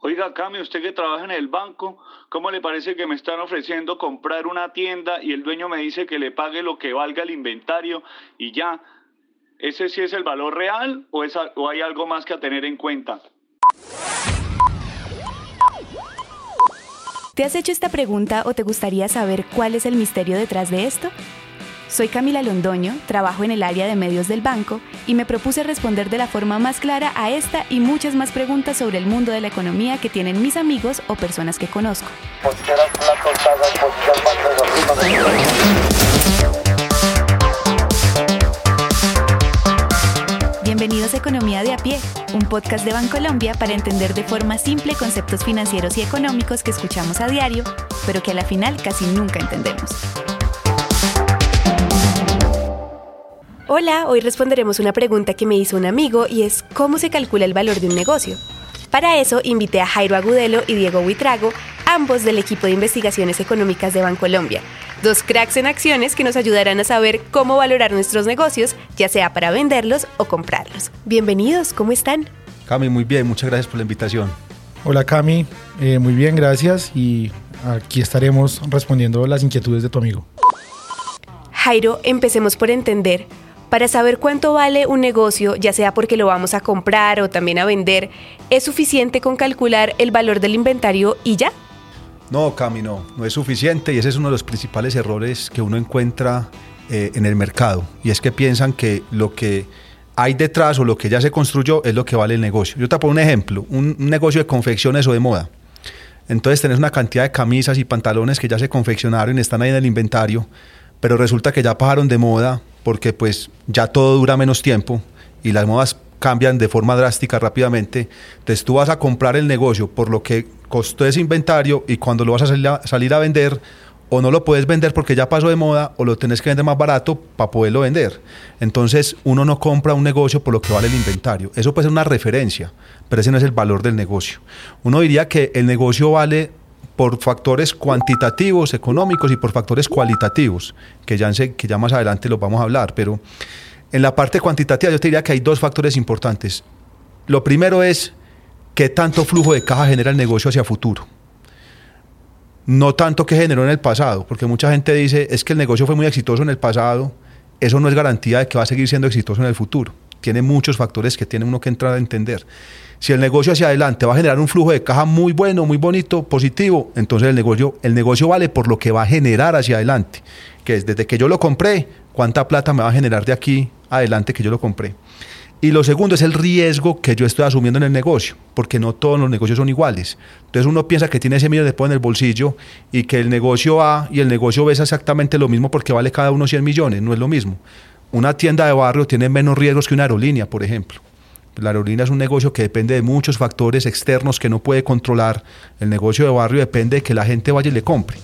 Oiga, Cami, usted que trabaja en el banco, ¿cómo le parece que me están ofreciendo comprar una tienda y el dueño me dice que le pague lo que valga el inventario y ya? ¿Ese sí es el valor real o, o hay algo más que tener en cuenta? ¿Te has hecho esta pregunta o te gustaría saber cuál es el misterio detrás de esto? Soy Camila Londoño, trabajo en el área de medios del banco y me propuse responder de la forma más clara a esta y muchas más preguntas sobre el mundo de la economía que tienen mis amigos o personas que conozco. Bienvenidos a Economía de a pie, un podcast de Bancolombia para entender de forma simple conceptos financieros y económicos que escuchamos a diario, pero que a la final casi nunca entendemos. Hola, hoy responderemos una pregunta que me hizo un amigo y es ¿cómo se calcula el valor de un negocio? Para eso invité a Jairo Agudelo y Diego Huitrago, ambos del equipo de investigaciones económicas de Bancolombia, dos cracks en acciones que nos ayudarán a saber cómo valorar nuestros negocios, ya sea para venderlos o comprarlos. Bienvenidos, ¿cómo están? Cami, muy bien, muchas gracias por la invitación. Hola Cami, eh, muy bien, gracias y aquí estaremos respondiendo las inquietudes de tu amigo. Jairo, empecemos por entender para saber cuánto vale un negocio, ya sea porque lo vamos a comprar o también a vender, ¿es suficiente con calcular el valor del inventario y ya? No, Cami, no, es suficiente y ese es uno de los principales errores que uno encuentra eh, en el mercado. Y es que piensan que lo que hay detrás o lo que ya se construyó es lo que vale el negocio. Yo te pongo un ejemplo, un, un negocio de confecciones o de moda. Entonces tenés una cantidad de camisas y pantalones que ya se confeccionaron y están ahí en el inventario, pero resulta que ya pasaron de moda porque pues ya todo dura menos tiempo y las modas cambian de forma drástica rápidamente. Entonces tú vas a comprar el negocio por lo que costó ese inventario y cuando lo vas a salir a, vender o no lo puedes vender porque ya pasó de moda o lo tenés que vender más barato para poderlo vender. Entonces uno no compra un negocio por lo que vale el inventario. Eso puede ser una referencia, pero ese no es el valor del negocio. Uno diría que el negocio vale por factores cuantitativos, económicos y por factores cualitativos, que ya, más adelante los vamos a hablar, pero en la parte cuantitativa yo te diría que hay dos factores importantes. Lo primero es qué tanto flujo de caja genera el negocio hacia futuro. No tanto que generó en el pasado, porque mucha gente dice, es que el negocio fue muy exitoso en el pasado, eso no es garantía de que va a seguir siendo exitoso en el futuro. Tiene muchos factores que tiene uno que entrar a entender. Si el negocio hacia adelante va a generar un flujo de caja muy bueno, muy bonito, positivo, entonces el negocio, el negocio vale por lo que va a generar hacia adelante, que es desde que yo lo compré, cuánta plata me va a generar de aquí adelante que yo lo compré. Y lo segundo es el riesgo que yo estoy asumiendo en el negocio, porque no todos los negocios son iguales. Entonces uno piensa que tiene ese millón después en el bolsillo y que el negocio A y el negocio B es exactamente lo mismo porque vale cada uno 100 millones, no es lo mismo. Una tienda de barrio tiene menos riesgos que una aerolínea, por ejemplo. La aerolínea es un negocio que depende de muchos factores externos que no puede controlar. El negocio de barrio depende de que la gente vaya y le compre.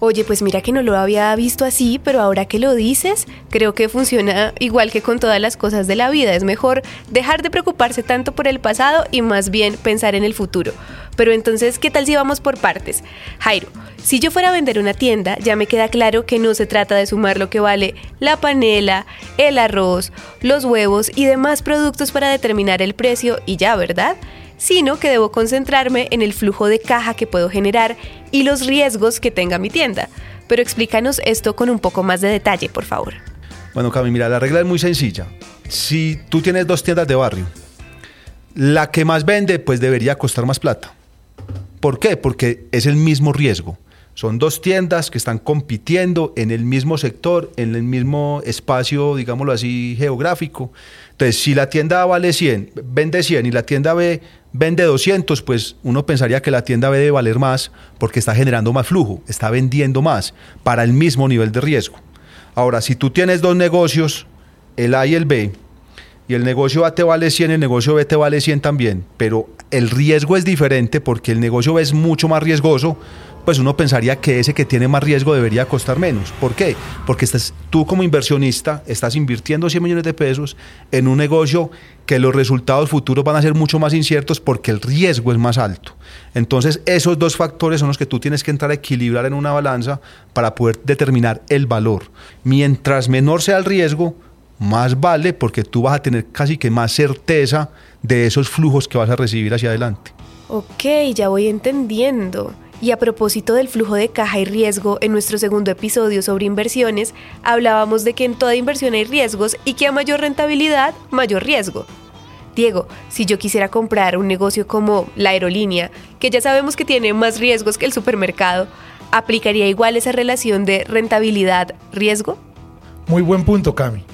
Oye, pues mira que no lo había visto así, pero ahora que lo dices, creo que funciona igual que con todas las cosas de la vida. Es mejor dejar de preocuparse tanto por el pasado y más bien pensar en el futuro. Pero entonces, ¿qué tal si vamos por partes? Jairo, si yo fuera a vender una tienda, ya me queda claro que no se trata de sumar lo que vale la panela, el arroz, los huevos y demás productos para determinar el precio y ya, ¿verdad? Sino que debo concentrarme en el flujo de caja que puedo generar y los riesgos que tenga mi tienda. Pero explícanos esto con un poco más de detalle, por favor. Bueno, Cami, mira, la regla es muy sencilla. Si tú tienes dos tiendas de barrio, la que más vende, pues debería costar más plata. ¿Por qué? Porque es el mismo riesgo. Son dos tiendas que están compitiendo en el mismo sector, en el mismo espacio, digámoslo así, geográfico. Entonces, si la tienda A vale 100, vende 100 y la tienda B vende 200, pues uno pensaría que la tienda debe valer más porque está generando más flujo, está vendiendo más para el mismo nivel de riesgo. Ahora, si tú tienes dos negocios, el A y el B, y el negocio A te vale 100, el negocio B te vale 100 también, pero el riesgo es diferente porque el negocio B es mucho más riesgoso, pues uno pensaría que ese que tiene más riesgo debería costar menos. ¿Por qué? Porque estás, tú como inversionista estás invirtiendo 100 millones de pesos en un negocio que los resultados futuros van a ser mucho más inciertos porque el riesgo es más alto. Entonces esos dos factores son los que tú tienes que entrar a equilibrar en una balanza para poder determinar el valor. Mientras menor sea el riesgo, más vale porque tú vas a tener casi que más certeza de esos flujos que vas a recibir hacia adelante. Ok, ya voy entendiendo. Y a propósito del flujo de caja y riesgo, en nuestro segundo episodio sobre inversiones, hablábamos de que en toda inversión hay riesgos y que a mayor rentabilidad, mayor riesgo. Diego, si yo quisiera comprar un negocio como la aerolínea, que ya sabemos que tiene más riesgos que el supermercado, ¿aplicaría igual esa relación de rentabilidad-riesgo? Muy buen punto, Cami.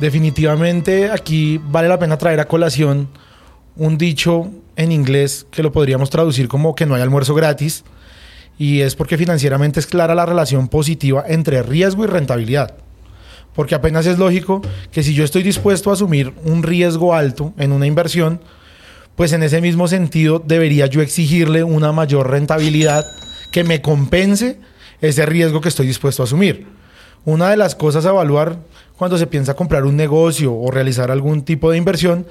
Definitivamente aquí vale la pena traer a colación un dicho en inglés que lo podríamos traducir como que no hay almuerzo gratis y es porque financieramente es clara la relación positiva entre riesgo y rentabilidad. Porque apenas es lógico que si yo estoy dispuesto a asumir un riesgo alto en una inversión, pues en ese mismo sentido debería yo exigirle una mayor rentabilidad que me compense ese riesgo que estoy dispuesto a asumir. Una de las cosas a evaluar cuando se piensa comprar un negocio o realizar algún tipo de inversión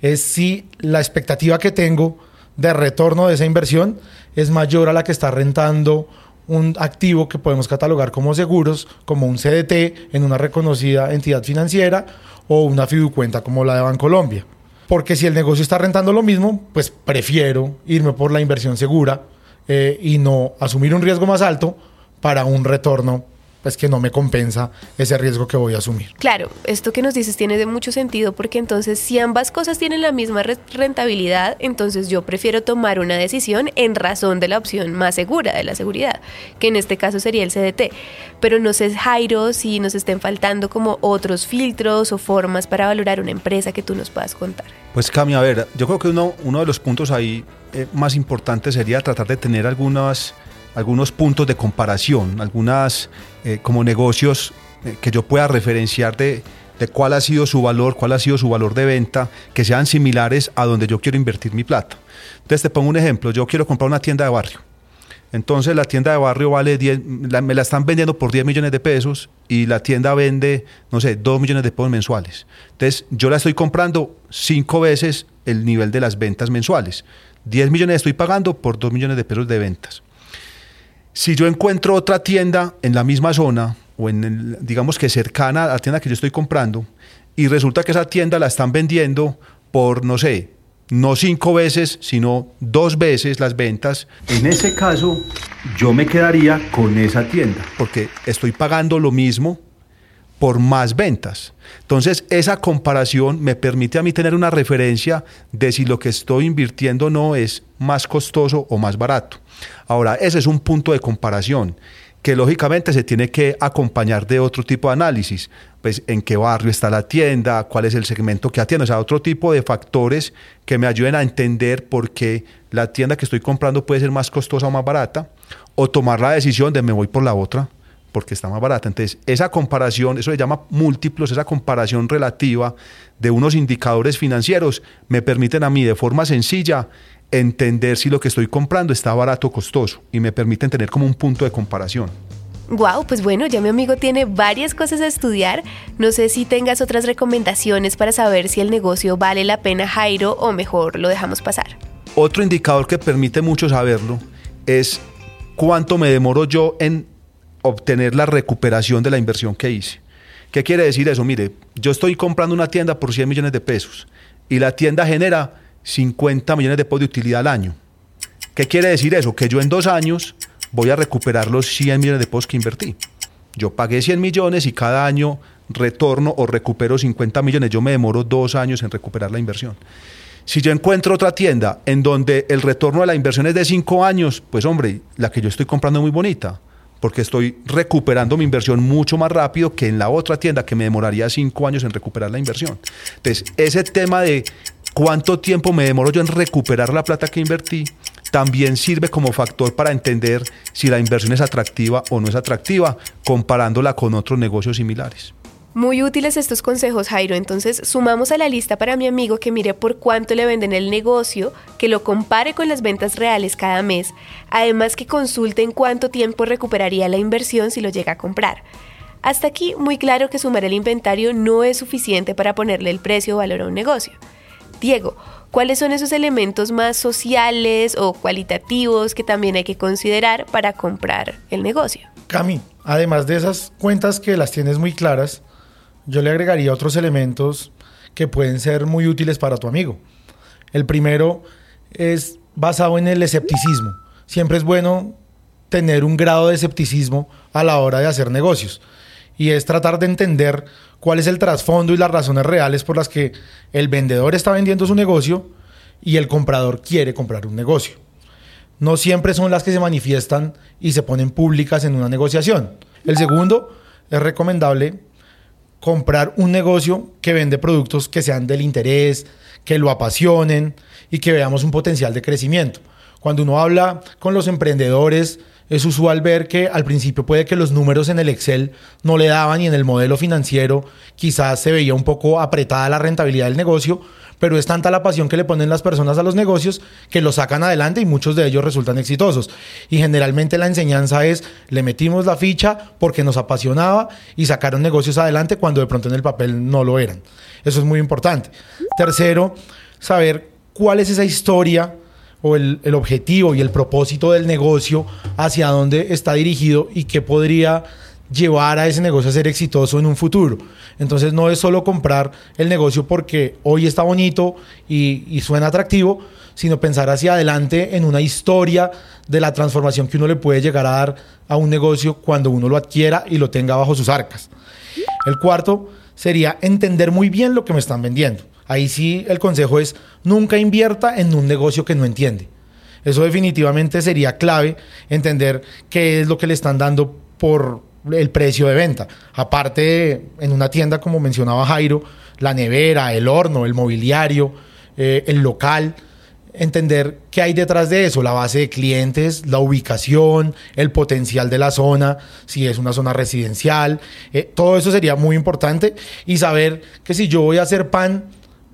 es si la expectativa que tengo de retorno de esa inversión es mayor a la que está rentando un activo que podemos catalogar como seguros, como un CDT en una reconocida entidad financiera o una fiducuenta como la de Bancolombia. Porque si el negocio está rentando lo mismo, pues prefiero irme por la inversión segura eh, y no asumir un riesgo más alto para un retorno es que no me compensa ese riesgo que voy a asumir. Claro, esto que nos dices tiene de mucho sentido porque entonces si ambas cosas tienen la misma rentabilidad, entonces yo prefiero tomar una decisión en razón de la opción más segura de la seguridad, que en este caso sería el CDT. Pero no sé, Jairo, si nos estén faltando como otros filtros o formas para valorar una empresa que tú nos puedas contar. Pues Cami, a ver, yo creo que uno, uno de los puntos ahí eh, más importantes sería tratar de tener algunas algunos puntos de comparación, algunas eh, como negocios eh, que yo pueda referenciar de, de cuál ha sido su valor, cuál ha sido su valor de venta, que sean similares a donde yo quiero invertir mi plata. Entonces te pongo un ejemplo, yo quiero comprar una tienda de barrio. Entonces la tienda de barrio vale 10, me la están vendiendo por 10 millones de pesos y la tienda vende, no sé, 2 millones de pesos mensuales. Entonces yo la estoy comprando 5 veces el nivel de las ventas mensuales. 10 millones estoy pagando por 2 millones de pesos de ventas. Si yo encuentro otra tienda en la misma zona o en el, digamos que cercana a la tienda que yo estoy comprando y resulta que esa tienda la están vendiendo por, no sé, no cinco veces, sino dos veces las ventas, en ese caso yo me quedaría con esa tienda. porque estoy pagando lo mismo por más ventas. Entonces, esa comparación me permite a mí tener una referencia de si lo que estoy invirtiendo no es más costoso o más barato. Ahora, ese es un punto de comparación que lógicamente se tiene que acompañar de otro tipo de análisis, pues en qué barrio está la tienda, cuál es el segmento que atiende, o sea, otro tipo de factores que me ayuden a entender por qué la tienda que estoy comprando puede ser más costosa o más barata, o tomar la decisión de me voy por la otra, porque está más barata. Entonces, esa comparación, eso se llama múltiplos, esa comparación relativa de unos indicadores financieros me permiten a mí de forma sencilla entender si lo que estoy comprando está barato o costoso y me permiten tener como un punto de comparación. Wow, pues bueno, ya mi amigo tiene varias cosas a estudiar. No sé si tengas otras recomendaciones para saber si el negocio vale la pena, Jairo, o mejor lo dejamos pasar. Otro indicador que permite mucho saberlo es cuánto me demoro yo en obtener la recuperación de la inversión que hice. ¿Qué quiere decir eso? Mire, yo estoy comprando una tienda por 100 millones de pesos y la tienda genera 50 millones de pesos de utilidad al año. ¿Qué quiere decir eso? Que yo en dos años voy a recuperar los 100 millones de pesos que invertí. Yo pagué 100 millones y cada año retorno o recupero 50 millones. Yo me demoro dos años en recuperar la inversión. Si yo encuentro otra tienda en donde el retorno de la inversión es de cinco años, pues hombre, la que yo estoy comprando es muy bonita porque estoy recuperando mi inversión mucho más rápido que en la otra tienda que me demoraría cinco años en recuperar la inversión. Entonces, ese tema de cuánto tiempo me demoro yo en recuperar la plata que invertí también sirve como factor para entender si la inversión es atractiva o no es atractiva, comparándola con otros negocios similares. Muy útiles estos consejos, Jairo. Entonces, sumamos a la lista para mi amigo que mire por cuánto le venden el negocio, que lo compare con las ventas reales cada mes, además que consulte en cuánto tiempo recuperaría la inversión si lo llega a comprar. Hasta aquí, muy claro que sumar el inventario no es suficiente para ponerle el precio o valor a un negocio. Diego, ¿cuáles son esos elementos más sociales o cualitativos que también hay que considerar para comprar el negocio? Cami, además de esas cuentas que las tienes muy claras, yo le agregaría otros elementos que pueden ser muy útiles para tu amigo. El primero es basado en el escepticismo. Siempre es bueno tener un grado de escepticismo a la hora de hacer negocios. Y es tratar de entender cuál es el trasfondo y las razones reales por las que el vendedor está vendiendo su negocio y el comprador quiere comprar un negocio. No siempre son las que se manifiestan y se ponen públicas en una negociación. El segundo, es recomendable comprar un negocio que vende productos que sean del interés, que lo apasionen y que veamos un potencial de crecimiento. Cuando uno habla con los emprendedores, es usual ver que al principio puede que los números en el Excel no le daban y en el modelo financiero quizás se veía un poco apretada la rentabilidad del negocio, pero es tanta la pasión que le ponen las personas a los negocios que lo sacan adelante y muchos de ellos resultan exitosos. Y generalmente la enseñanza es, le metimos la ficha porque nos apasionaba y sacaron negocios adelante cuando de pronto en el papel no lo eran. Eso es muy importante. Tercero, saber cuál es esa historia o el, objetivo y el propósito del negocio, hacia dónde está dirigido y qué podría llevar a ese negocio a ser exitoso en un futuro. Entonces no es solo comprar el negocio porque hoy está bonito y, y, suena atractivo, sino pensar hacia adelante en una historia de la transformación que uno le puede llegar a dar a un negocio cuando uno lo adquiera y lo tenga bajo sus arcas. El cuarto sería entender muy bien lo que me están vendiendo. Ahí sí el consejo es nunca invierta en un negocio que no entiende. Eso definitivamente sería clave, entender qué es lo que le están dando por el precio de venta. Aparte, en una tienda, como mencionaba Jairo, la nevera, el horno, el mobiliario, eh, el local, entender qué hay detrás de eso, la base de clientes, la ubicación, el potencial de la zona, si es una zona residencial, eh, todo eso sería muy importante y saber que si yo voy a hacer pan,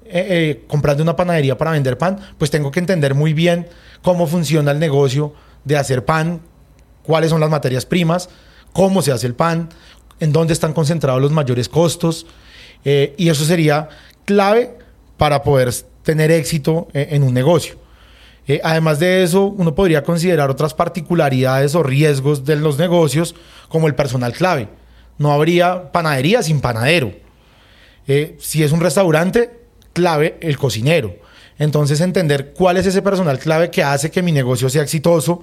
eh, comprando una panadería para vender pan, pues tengo que entender muy bien cómo funciona el negocio de hacer pan, cuáles son las materias primas, cómo se hace el pan, en dónde están concentrados los mayores costos. Eh, y eso sería clave para poder tener éxito en un negocio. Eh, además de eso, uno podría considerar otras particularidades o riesgos de los negocios, como el personal clave. No habría panadería sin panadero. Eh, si es un restaurante, clave el cocinero. Entonces entender cuál es ese personal clave que hace que mi negocio sea exitoso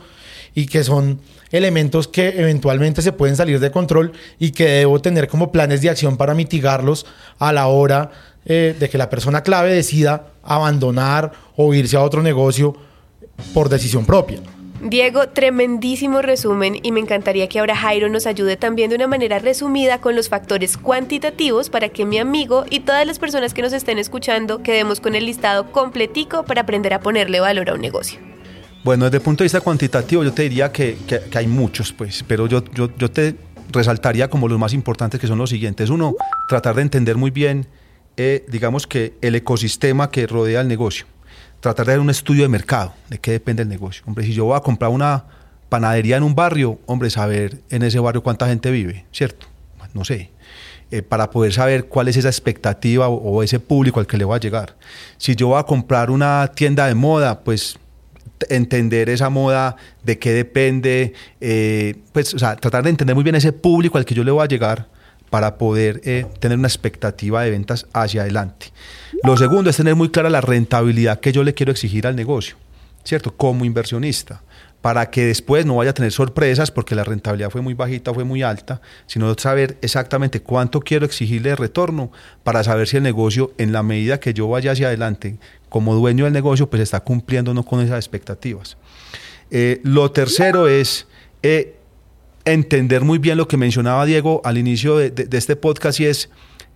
y que son elementos que eventualmente se pueden salir de control y que debo tener como planes de acción para mitigarlos a la hora eh, de que la persona clave decida abandonar o irse a otro negocio por decisión propia. Diego, tremendísimo resumen y me encantaría que ahora Jairo nos ayude también de una manera resumida con los factores cuantitativos para que mi amigo y todas las personas que nos estén escuchando quedemos con el listado completico para aprender a ponerle valor a un negocio. Bueno, desde el punto de vista cuantitativo yo te diría que, que, hay muchos, pues, pero yo, yo, yo te resaltaría como los más importantes que son los siguientes. Uno, tratar de entender muy bien, eh, digamos que el ecosistema que rodea el negocio tratar de hacer un estudio de mercado, de qué depende el negocio. Hombre, si yo voy a comprar una panadería en un barrio, hombre, saber en ese barrio cuánta gente vive, ¿cierto? No sé. Eh, para poder saber cuál es esa expectativa o, o, ese público al que le voy a llegar. Si yo voy a comprar una tienda de moda, pues entender esa moda, de qué depende, eh, pues, o sea, tratar de entender muy bien ese público al que yo le voy a llegar para poder eh, tener una expectativa de ventas hacia adelante. Lo segundo es tener muy clara la rentabilidad que yo le quiero exigir al negocio, ¿cierto? Como inversionista, para que después no vaya a tener sorpresas porque la rentabilidad fue muy bajita fue muy alta, sino saber exactamente cuánto quiero exigirle de retorno para saber si el negocio, en la medida que yo vaya hacia adelante, como dueño del negocio, pues está cumpliendo o no con esas expectativas. Eh, lo tercero es... Eh, entender muy bien lo que mencionaba Diego al inicio de, este podcast y es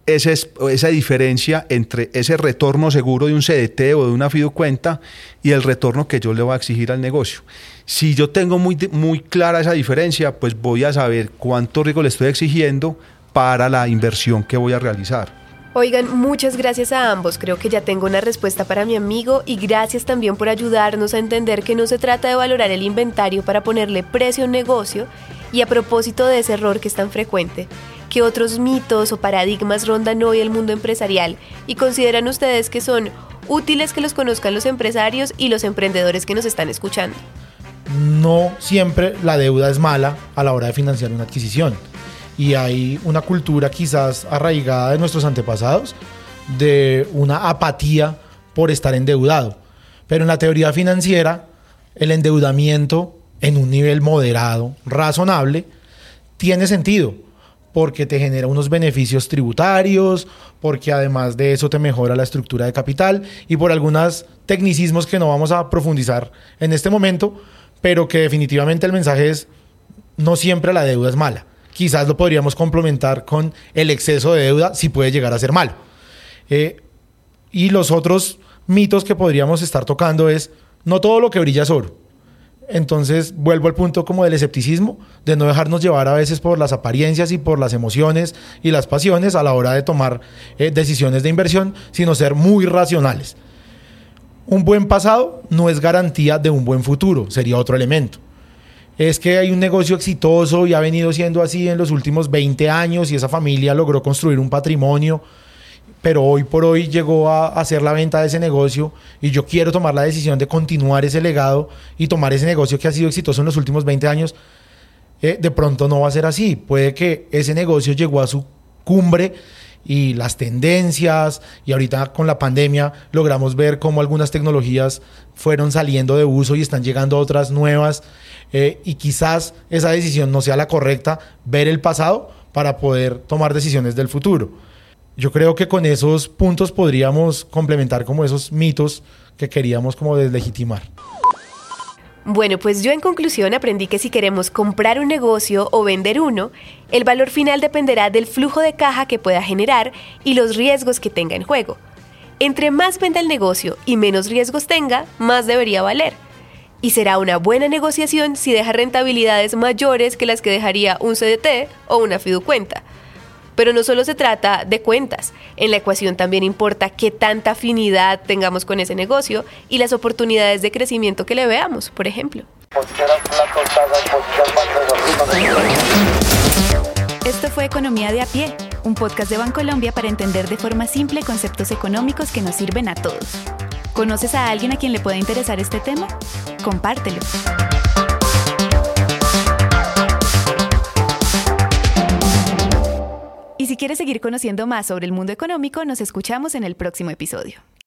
esa, esa diferencia entre ese retorno seguro de un CDT o de una fiducuenta y el retorno que yo le voy a exigir al negocio. Si yo tengo muy, muy clara esa diferencia, pues voy a saber cuánto riesgo le estoy exigiendo para la inversión que voy a realizar. Oigan, muchas gracias a ambos. Creo que ya tengo una respuesta para mi amigo y gracias también por ayudarnos a entender que no se trata de valorar el inventario para ponerle precio a un negocio. Y a propósito de ese error que es tan frecuente, ¿qué otros mitos o paradigmas rondan hoy el mundo empresarial y consideran ustedes que son útiles que los conozcan los empresarios y los emprendedores que nos están escuchando? No siempre la deuda es mala a la hora de financiar una adquisición y hay una cultura quizás arraigada de nuestros antepasados de una apatía por estar endeudado. Pero en la teoría financiera el endeudamiento en un nivel moderado, razonable, tiene sentido porque te genera unos beneficios tributarios, porque además de eso te mejora la estructura de capital y por algunos tecnicismos que no vamos a profundizar en este momento, pero que definitivamente el mensaje es no siempre la deuda es mala. Quizás lo podríamos complementar con el exceso de deuda si puede llegar a ser malo. Eh, y los otros mitos que podríamos estar tocando es no todo lo que brilla es oro. Entonces vuelvo al punto como del escepticismo, de no dejarnos llevar a veces por las apariencias y por las emociones y las pasiones a la hora de tomar eh, decisiones de inversión, sino ser muy racionales. Un buen pasado no es garantía de un buen futuro, sería otro elemento. Es que hay un negocio exitoso y ha venido siendo así en los últimos 20 años y esa familia logró construir un patrimonio pero hoy por hoy llegó a hacer la venta de ese negocio y yo quiero tomar la decisión de continuar ese legado y tomar ese negocio que ha sido exitoso en los últimos 20 años, eh, de pronto no va a ser así. Puede que ese negocio llegó a su cumbre y las tendencias y ahorita con la pandemia logramos ver cómo algunas tecnologías fueron saliendo de uso y están llegando otras nuevas eh, y quizás esa decisión no sea la correcta, ver el pasado para poder tomar decisiones del futuro yo creo que con esos puntos podríamos complementar como esos mitos que queríamos como deslegitimar. Bueno, pues yo en conclusión aprendí que si queremos comprar un negocio o vender uno, el valor final dependerá del flujo de caja que pueda generar y los riesgos que tenga en juego. Entre más venda el negocio y menos riesgos tenga, más debería valer. Y será una buena negociación si deja rentabilidades mayores que las que dejaría un CDT o una fiducuenta. Pero no solo se trata de cuentas, en la ecuación también importa qué tanta afinidad tengamos con ese negocio y las oportunidades de crecimiento que le veamos, por ejemplo. Esto fue Economía de a pie, un podcast de Bancolombia para entender de forma simple conceptos económicos que nos sirven a todos. ¿Conoces a alguien a quien le pueda interesar este tema? Compártelo. Y si quieres seguir conociendo más sobre el mundo económico, nos escuchamos en el próximo episodio.